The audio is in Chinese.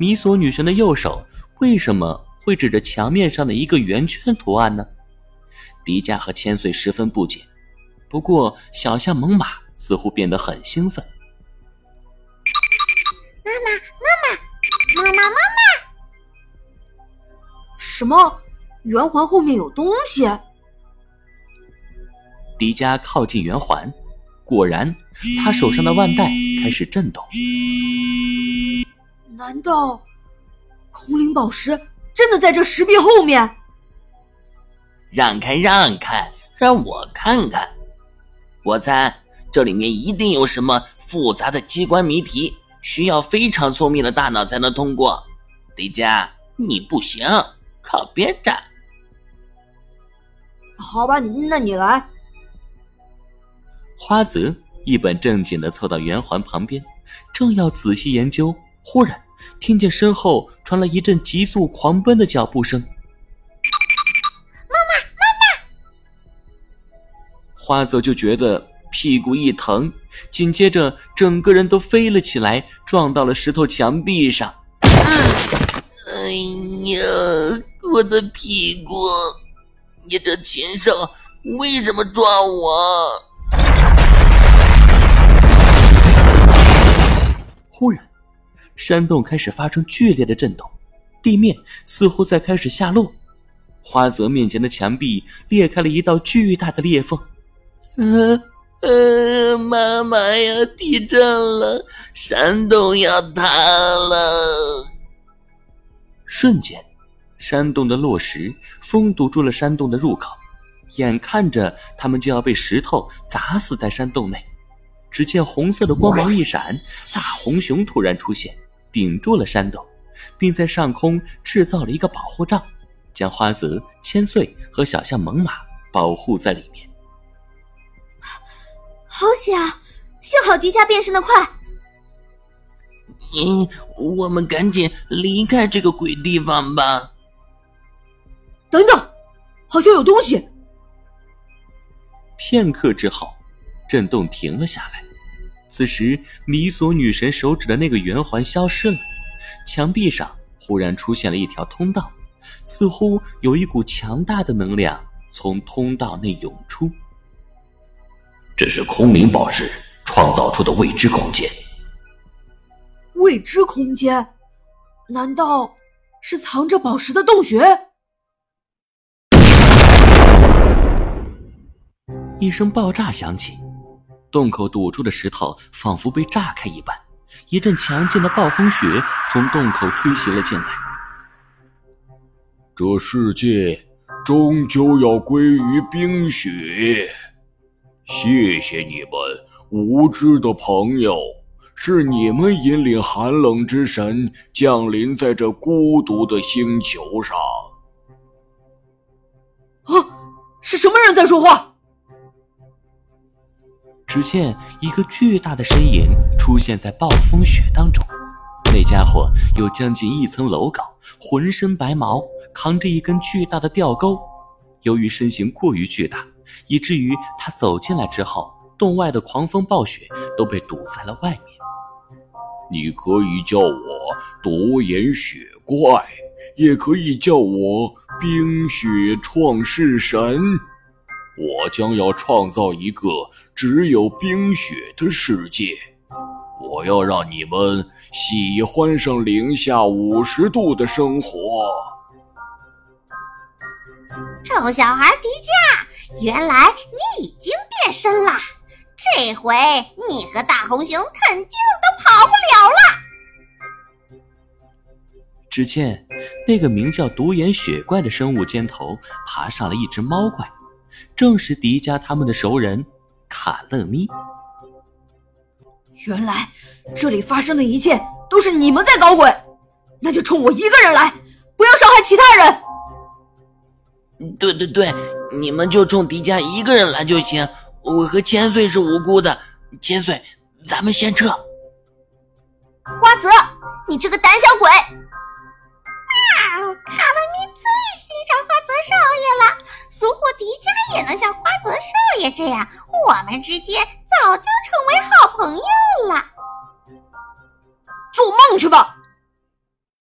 米索女神的右手为什么会指着墙面上的一个圆圈图案呢？迪迦和千岁十分不解。不过，小象猛犸似乎变得很兴奋。妈妈，妈妈，妈妈，妈妈！什么？圆环后面有东西？迪迦靠近圆环，果然，他手上的腕带开始震动。难道空灵宝石真的在这石壁后面？让开，让开，让我看看。我猜这里面一定有什么复杂的机关谜题，需要非常聪明的大脑才能通过。迪迦，你不行，靠边站。好吧，那你来。花泽一本正经的凑到圆环旁边，正要仔细研究，忽然听见身后传来一阵急速狂奔的脚步声。妈妈，妈妈花泽就觉得屁股一疼，紧接着整个人都飞了起来，撞到了石头墙壁上。哎呀，我的屁股！你这禽兽为什么撞我？忽然，山洞开始发生剧烈的震动，地面似乎在开始下落。花泽面前的墙壁裂开了一道巨大的裂缝。呃呃，妈妈呀！地震了，山洞要塌了！瞬间，山洞的落石封堵住了山洞的入口，眼看着他们就要被石头砸死在山洞内。只见红色的光芒一闪，大红熊突然出现，顶住了山洞，并在上空制造了一个保护罩，将花泽、千岁和小象猛犸保护在里面。好险啊！幸好迪迦变身的快。嗯，我们赶紧离开这个鬼地方吧。等等，好像有东西。片刻之后，震动停了下来。此时，米索女神手指的那个圆环消失了，墙壁上忽然出现了一条通道，似乎有一股强大的能量从通道内涌出。这是空灵宝石创造出的未知空间。未知空间？难道是藏着宝石的洞穴？一声爆炸响起，洞口堵住的石头仿佛被炸开一般，一阵强劲的暴风雪从洞口吹袭了进来。这世界终究要归于冰雪。谢谢你们，无知的朋友，是你们引领寒冷之神降临在这孤独的星球上。啊，是什么人在说话？只见一个巨大的身影出现在暴风雪当中，那家伙有将近一层楼高，浑身白毛，扛着一根巨大的吊钩。由于身形过于巨大。以至于他走进来之后，洞外的狂风暴雪都被堵在了外面。你可以叫我独眼雪怪，也可以叫我冰雪创世神。我将要创造一个只有冰雪的世界。我要让你们喜欢上零下五十度的生活。臭小孩迪迦，原来你已经变身了，这回你和大红熊肯定都跑不了了。只见那个名叫独眼雪怪的生物肩头爬上了一只猫怪，正是迪迦他们的熟人卡乐咪。原来这里发生的一切都是你们在搞鬼，那就冲我一个人来，不要伤害其他人。对对对，你们就冲迪迦一个人来就行。我和千岁是无辜的，千岁，咱们先撤。花泽，你这个胆小鬼！啊，卡乐咪最欣赏花泽少爷了。如果迪迦也能像花泽少爷这样，我们之间早就成为好朋友了。做梦去吧！